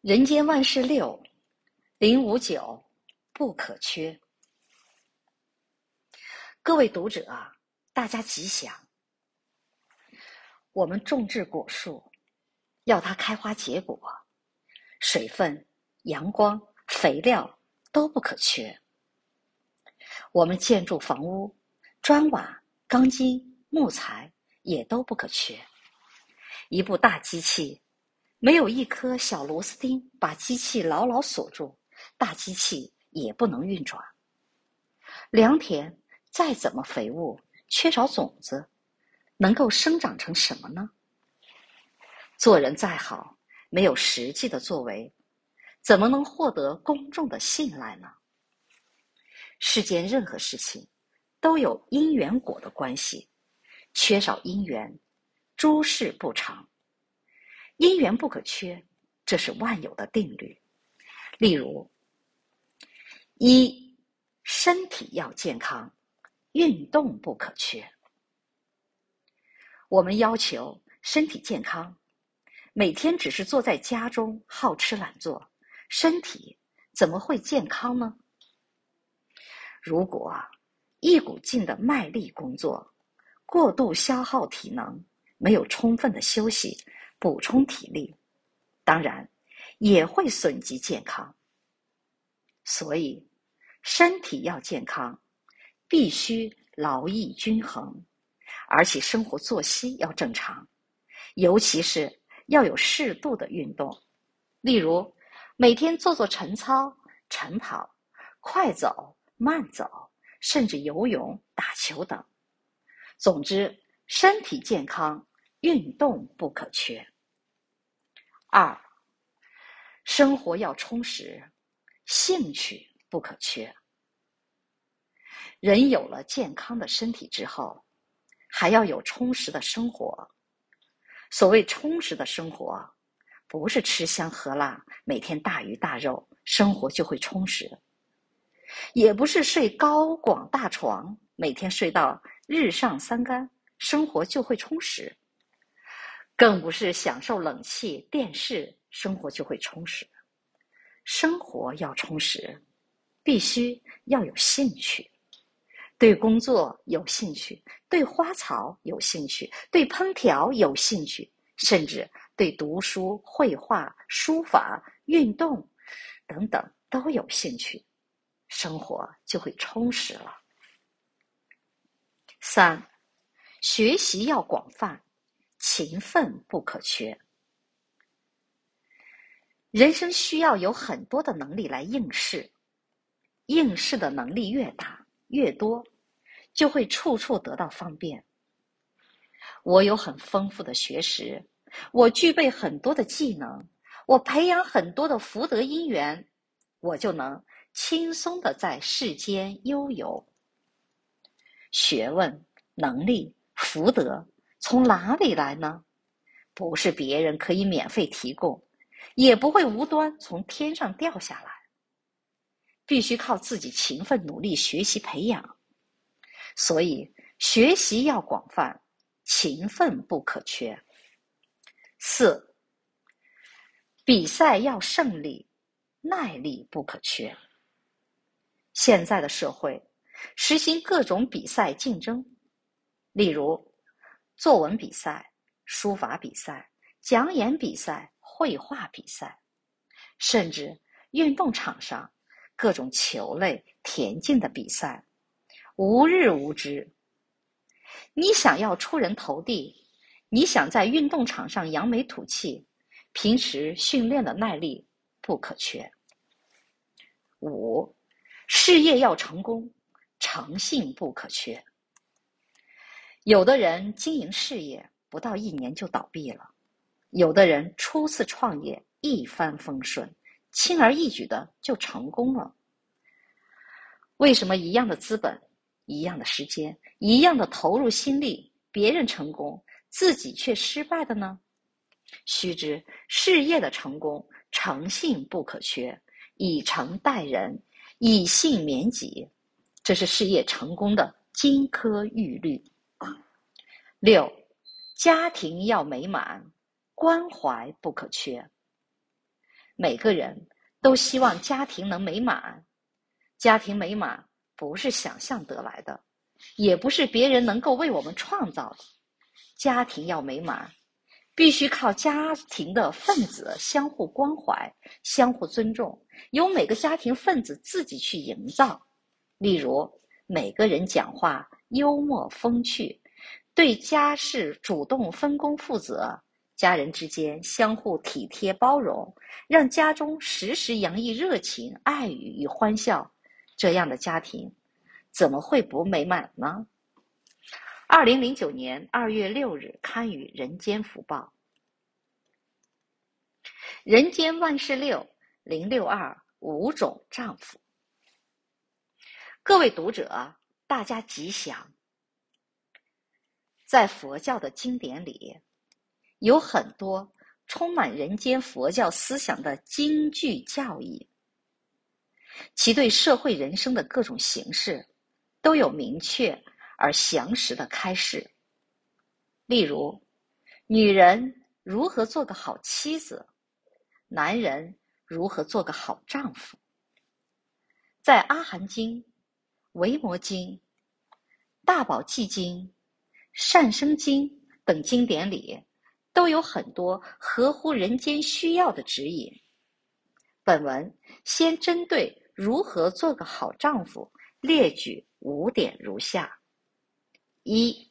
人间万事六，零五九不可缺。各位读者，大家吉祥。我们种植果树，要它开花结果，水分、阳光、肥料都不可缺。我们建筑房屋，砖瓦、钢筋、木材也都不可缺。一部大机器。没有一颗小螺丝钉把机器牢牢锁住，大机器也不能运转。良田再怎么肥沃，缺少种子，能够生长成什么呢？做人再好，没有实际的作为，怎么能获得公众的信赖呢？世间任何事情都有因缘果的关系，缺少因缘，诸事不成。因缘不可缺，这是万有的定律。例如，一，身体要健康，运动不可缺。我们要求身体健康，每天只是坐在家中好吃懒做，身体怎么会健康呢？如果一股劲的卖力工作，过度消耗体能，没有充分的休息。补充体力，当然也会损及健康。所以，身体要健康，必须劳逸均衡，而且生活作息要正常，尤其是要有适度的运动，例如每天做做晨操、晨跑、快走、慢走，甚至游泳、打球等。总之，身体健康，运动不可缺。二，生活要充实，兴趣不可缺。人有了健康的身体之后，还要有充实的生活。所谓充实的生活，不是吃香喝辣，每天大鱼大肉，生活就会充实；也不是睡高广大床，每天睡到日上三竿，生活就会充实。更不是享受冷气、电视，生活就会充实。生活要充实，必须要有兴趣，对工作有兴趣，对花草有兴趣，对烹调有兴趣，甚至对读书、绘画、书法、运动等等都有兴趣，生活就会充实了。三，学习要广泛。勤奋不可缺。人生需要有很多的能力来应试，应试的能力越大越多，就会处处得到方便。我有很丰富的学识，我具备很多的技能，我培养很多的福德因缘，我就能轻松的在世间悠游。学问、能力、福德。从哪里来呢？不是别人可以免费提供，也不会无端从天上掉下来。必须靠自己勤奋努力学习培养。所以学习要广泛，勤奋不可缺。四，比赛要胜利，耐力不可缺。现在的社会实行各种比赛竞争，例如。作文比赛、书法比赛、讲演比赛、绘画比赛，甚至运动场上各种球类、田径的比赛，无日无之。你想要出人头地，你想在运动场上扬眉吐气，平时训练的耐力不可缺。五，事业要成功，诚信不可缺。有的人经营事业不到一年就倒闭了，有的人初次创业一帆风顺，轻而易举的就成功了。为什么一样的资本、一样的时间、一样的投入心力，别人成功，自己却失败的呢？须知事业的成功，诚信不可缺，以诚待人，以信勉己，这是事业成功的金科玉律。六，家庭要美满，关怀不可缺。每个人都希望家庭能美满，家庭美满不是想象得来的，也不是别人能够为我们创造的。家庭要美满，必须靠家庭的分子相互关怀、相互尊重，由每个家庭分子自己去营造。例如，每个人讲话幽默风趣，对家事主动分工负责。家人之间相互体贴包容，让家中时时洋溢热情、爱语与欢笑，这样的家庭怎么会不美满呢？二零零九年二月六日刊于《人间福报》。人间万事六零六二五种丈夫。各位读者，大家吉祥。在佛教的经典里。有很多充满人间佛教思想的京剧教义，其对社会人生的各种形式都有明确而详实的开示。例如，女人如何做个好妻子，男人如何做个好丈夫。在《阿含经》《维摩经》《大宝积经》《善生经》等经典里。都有很多合乎人间需要的指引。本文先针对如何做个好丈夫列举五点如下：一、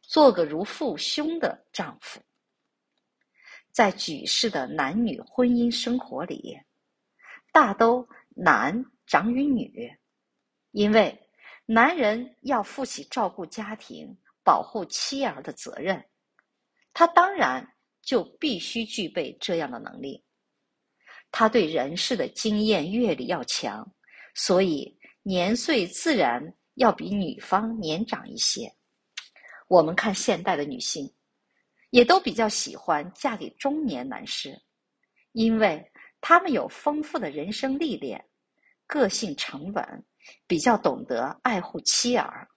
做个如父兄的丈夫。在举世的男女婚姻生活里，大都男长于女，因为男人要负起照顾家庭、保护妻儿的责任。他当然就必须具备这样的能力。他对人事的经验阅历要强，所以年岁自然要比女方年长一些。我们看现代的女性，也都比较喜欢嫁给中年男士，因为他们有丰富的人生历练，个性沉稳，比较懂得爱护妻儿。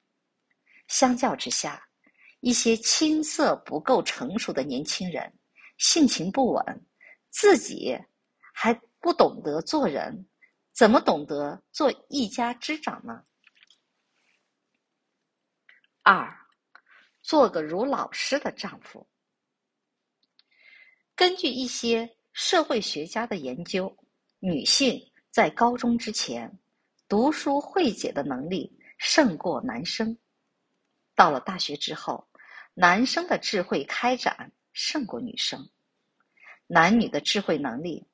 相较之下，一些青涩不够成熟的年轻人，性情不稳，自己还不懂得做人，怎么懂得做一家之长呢？二，做个如老师的丈夫。根据一些社会学家的研究，女性在高中之前读书会解的能力胜过男生，到了大学之后，男生的智慧开展胜过女生，男女的智慧能力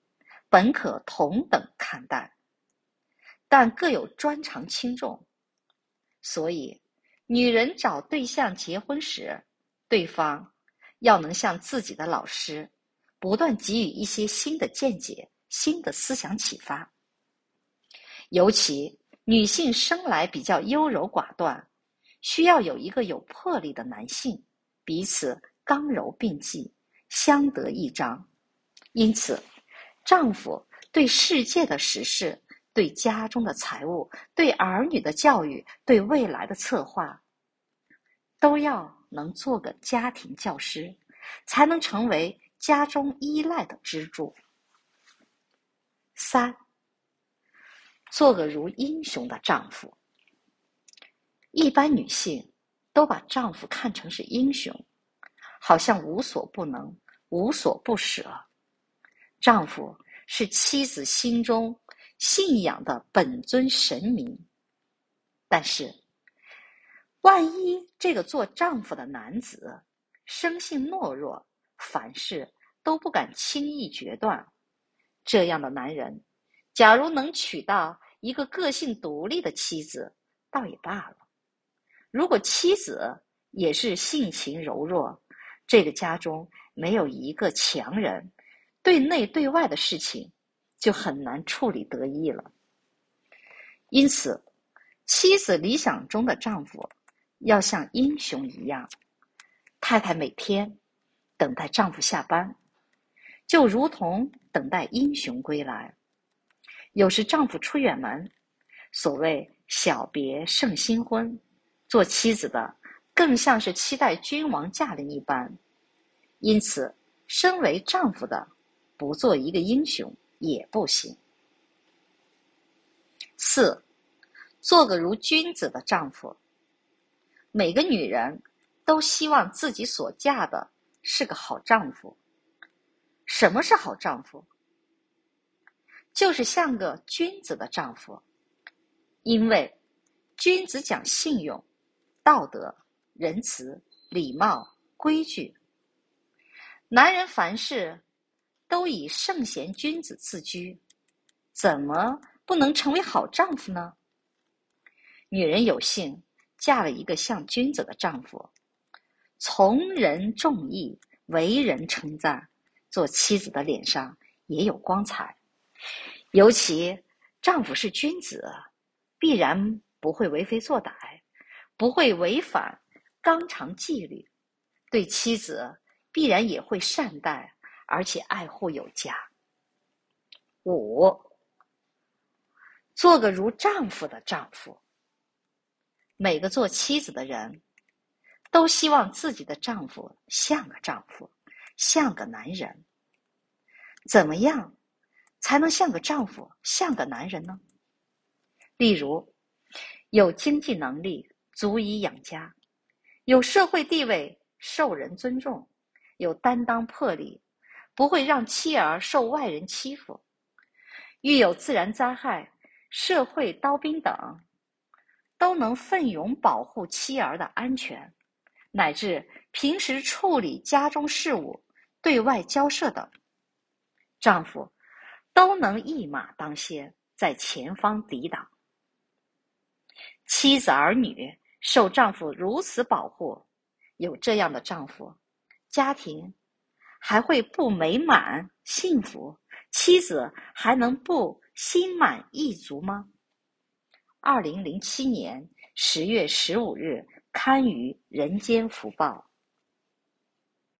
本可同等看待，但各有专长轻重。所以，女人找对象结婚时，对方要能向自己的老师，不断给予一些新的见解、新的思想启发。尤其女性生来比较优柔寡断，需要有一个有魄力的男性。彼此刚柔并济，相得益彰。因此，丈夫对世界的时事、对家中的财务、对儿女的教育、对未来的策划，都要能做个家庭教师，才能成为家中依赖的支柱。三，做个如英雄的丈夫。一般女性。都把丈夫看成是英雄，好像无所不能、无所不舍。丈夫是妻子心中信仰的本尊神明。但是，万一这个做丈夫的男子生性懦弱，凡事都不敢轻易决断，这样的男人，假如能娶到一个个性独立的妻子，倒也罢了。如果妻子也是性情柔弱，这个家中没有一个强人，对内对外的事情就很难处理得意了。因此，妻子理想中的丈夫要像英雄一样，太太每天等待丈夫下班，就如同等待英雄归来。有时丈夫出远门，所谓小别胜新婚。做妻子的更像是期待君王驾临一般，因此，身为丈夫的不做一个英雄也不行。四，做个如君子的丈夫。每个女人都希望自己所嫁的是个好丈夫。什么是好丈夫？就是像个君子的丈夫，因为君子讲信用、道德、仁慈、礼貌、规矩。男人凡事都以圣贤君子自居，怎么不能成为好丈夫呢？女人有幸嫁了一个像君子的丈夫，从人重义，为人称赞，做妻子的脸上也有光彩。尤其丈夫是君子，必然不会为非作歹，不会违反纲常纪律，对妻子必然也会善待，而且爱护有加。五，做个如丈夫的丈夫。每个做妻子的人，都希望自己的丈夫像个丈夫，像个男人。怎么样才能像个丈夫，像个男人呢？例如，有经济能力，足以养家；有社会地位，受人尊重；有担当魄力，不会让妻儿受外人欺负；遇有自然灾害、社会刀兵等。都能奋勇保护妻儿的安全，乃至平时处理家中事务、对外交涉等，丈夫都能一马当先，在前方抵挡。妻子儿女受丈夫如此保护，有这样的丈夫，家庭还会不美满幸福？妻子还能不心满意足吗？二零零七年十月十五日刊于《人间福报》。